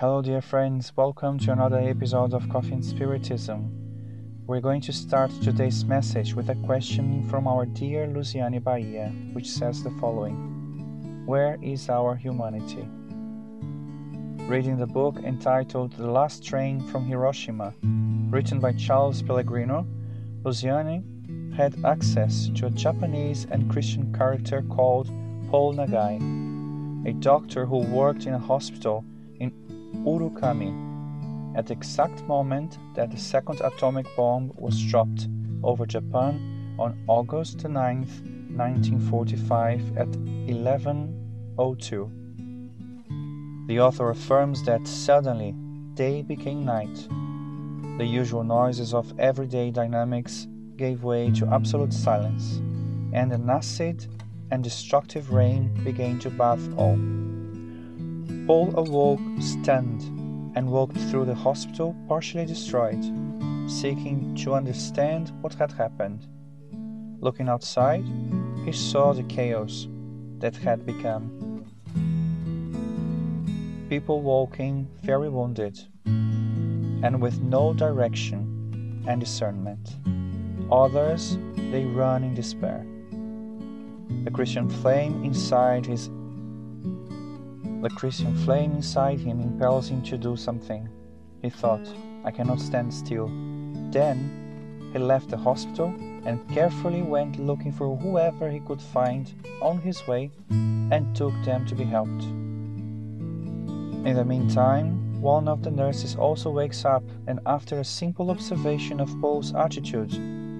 Hello, dear friends. Welcome to another episode of Coffee and Spiritism. We're going to start today's message with a question from our dear Luciane Bahia, which says the following Where is our humanity? Reading the book entitled The Last Train from Hiroshima, written by Charles Pellegrino, Luciane had access to a Japanese and Christian character called Paul Nagai, a doctor who worked in a hospital Urakami at the exact moment that the second atomic bomb was dropped over Japan on August 9, 1945 at 11:02. The author affirms that suddenly day became night. The usual noises of everyday dynamics gave way to absolute silence, and an acid and destructive rain began to bath all. Paul awoke stunned and walked through the hospital partially destroyed, seeking to understand what had happened. Looking outside, he saw the chaos that had become. People walking very wounded and with no direction and discernment. Others, they run in despair. The Christian flame inside his the Christian flame inside him impels him to do something. He thought, I cannot stand still. Then he left the hospital and carefully went looking for whoever he could find on his way and took them to be helped. In the meantime, one of the nurses also wakes up and, after a simple observation of Paul's attitude,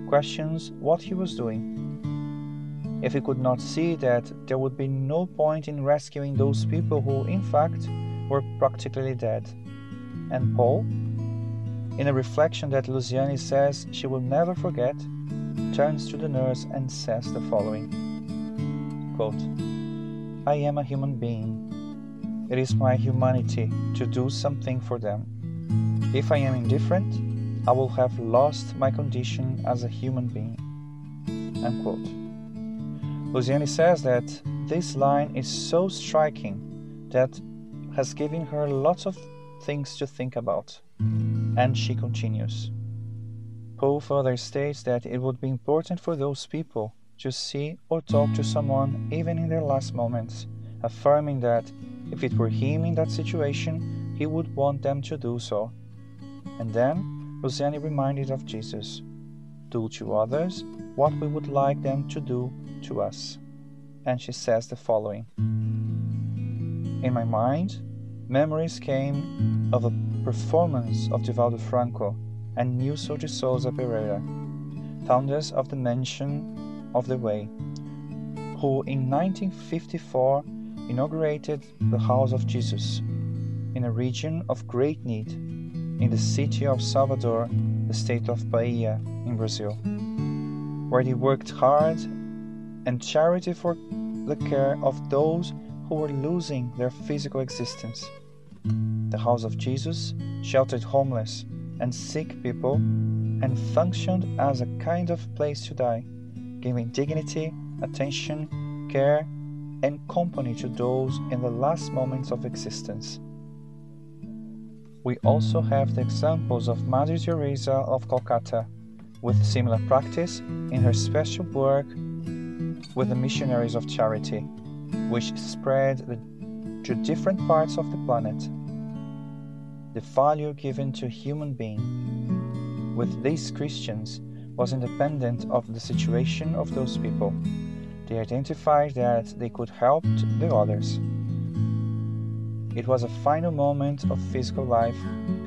questions what he was doing. If he could not see that there would be no point in rescuing those people who, in fact, were practically dead. And Paul, in a reflection that Luciane says she will never forget, turns to the nurse and says the following quote, I am a human being. It is my humanity to do something for them. If I am indifferent, I will have lost my condition as a human being. Unquote. Luciane says that this line is so striking that has given her lots of things to think about. And she continues. Paul further states that it would be important for those people to see or talk to someone even in their last moments, affirming that if it were him in that situation, he would want them to do so. And then Luciane reminded of Jesus do to others what we would like them to do to us. And she says the following In my mind, memories came of a performance of Divaldo Franco and Nilson de Souza Pereira, founders of the Mansion of the Way, who in 1954 inaugurated the House of Jesus in a region of great need in the city of Salvador, the state of Bahia in Brazil, where they worked hard and charity for the care of those who were losing their physical existence. The House of Jesus sheltered homeless and sick people and functioned as a kind of place to die, giving dignity, attention, care, and company to those in the last moments of existence. We also have the examples of Mother Teresa of Calcutta, with similar practice in her special work with the missionaries of charity, which spread the, to different parts of the planet. The value given to human being with these Christians was independent of the situation of those people. They identified that they could help the others. It was a final moment of physical life,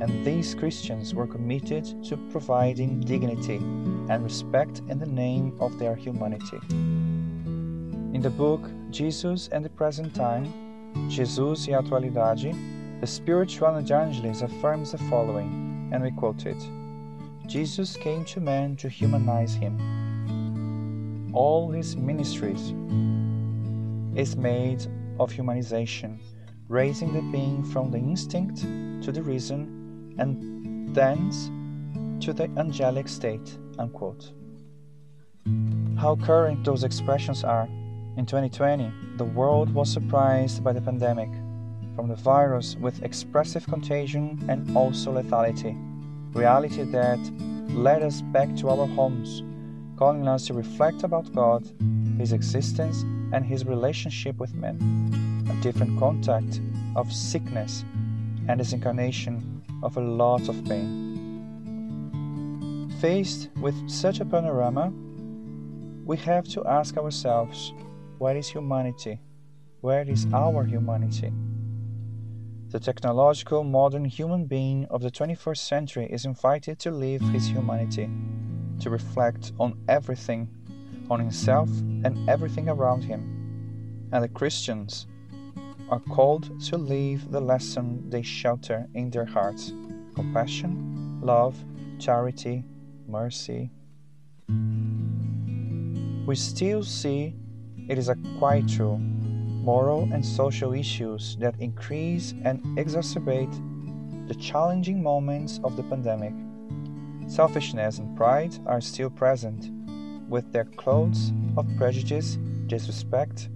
and these Christians were committed to providing dignity and respect in the name of their humanity. In the book Jesus and the Present Time, Jesus e a Atualidade, the spiritual evangelist affirms the following, and we quote it Jesus came to man to humanize him. All his ministries is made of humanization, raising the being from the instinct to the reason and thence to the angelic state. Unquote. How current those expressions are in 2020, the world was surprised by the pandemic. from the virus with expressive contagion and also lethality. Reality that led us back to our homes, calling us to reflect about God, His existence, and His relationship with men. A different contact of sickness and this incarnation of a lot of pain. Faced with such a panorama, we have to ask ourselves where is humanity? Where is our humanity? The technological modern human being of the 21st century is invited to leave his humanity, to reflect on everything, on himself and everything around him. And the Christians are called to leave the lesson they shelter in their hearts compassion, love, charity, mercy. We still see it is a quite true moral and social issues that increase and exacerbate the challenging moments of the pandemic. Selfishness and pride are still present, with their clothes of prejudice, disrespect,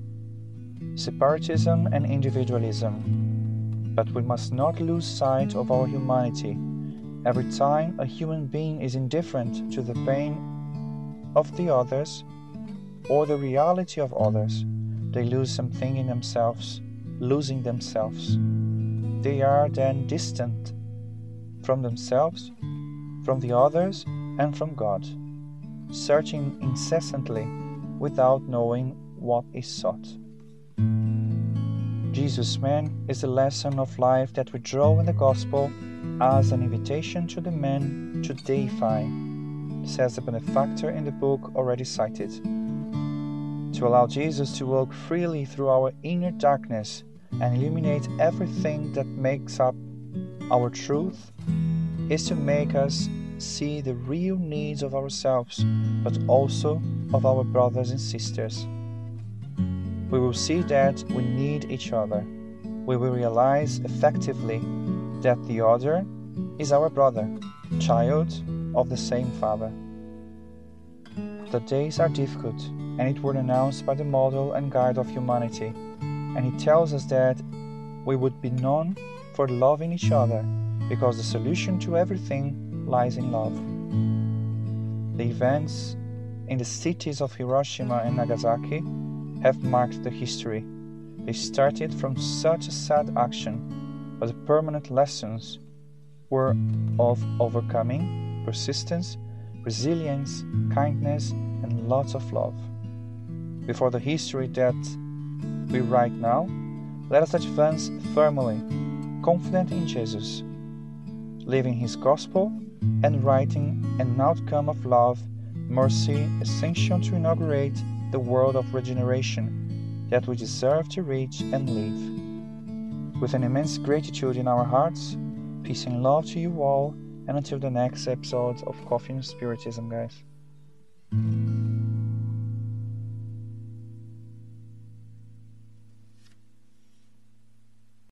separatism, and individualism. But we must not lose sight of our humanity. Every time a human being is indifferent to the pain of the others or the reality of others, they lose something in themselves, losing themselves. They are then distant from themselves, from the others, and from God, searching incessantly without knowing what is sought. Jesus' man is the lesson of life that we draw in the Gospel as an invitation to the man to deify, says the benefactor in the book already cited to allow Jesus to walk freely through our inner darkness and illuminate everything that makes up our truth is to make us see the real needs of ourselves, but also of our brothers and sisters. We will see that we need each other. We will realize effectively that the other is our brother, child of the same Father. The days are difficult and it was announced by the model and guide of humanity. And he tells us that we would be known for loving each other because the solution to everything lies in love. The events in the cities of Hiroshima and Nagasaki have marked the history. They started from such a sad action, but the permanent lessons were of overcoming, persistence, resilience, kindness, and lots of love before the history that we write now, let us advance firmly, confident in Jesus, living His gospel and writing an outcome of love, mercy, essential to inaugurate the world of regeneration that we deserve to reach and live. With an immense gratitude in our hearts, peace and love to you all, and until the next episode of Coffee and Spiritism, guys.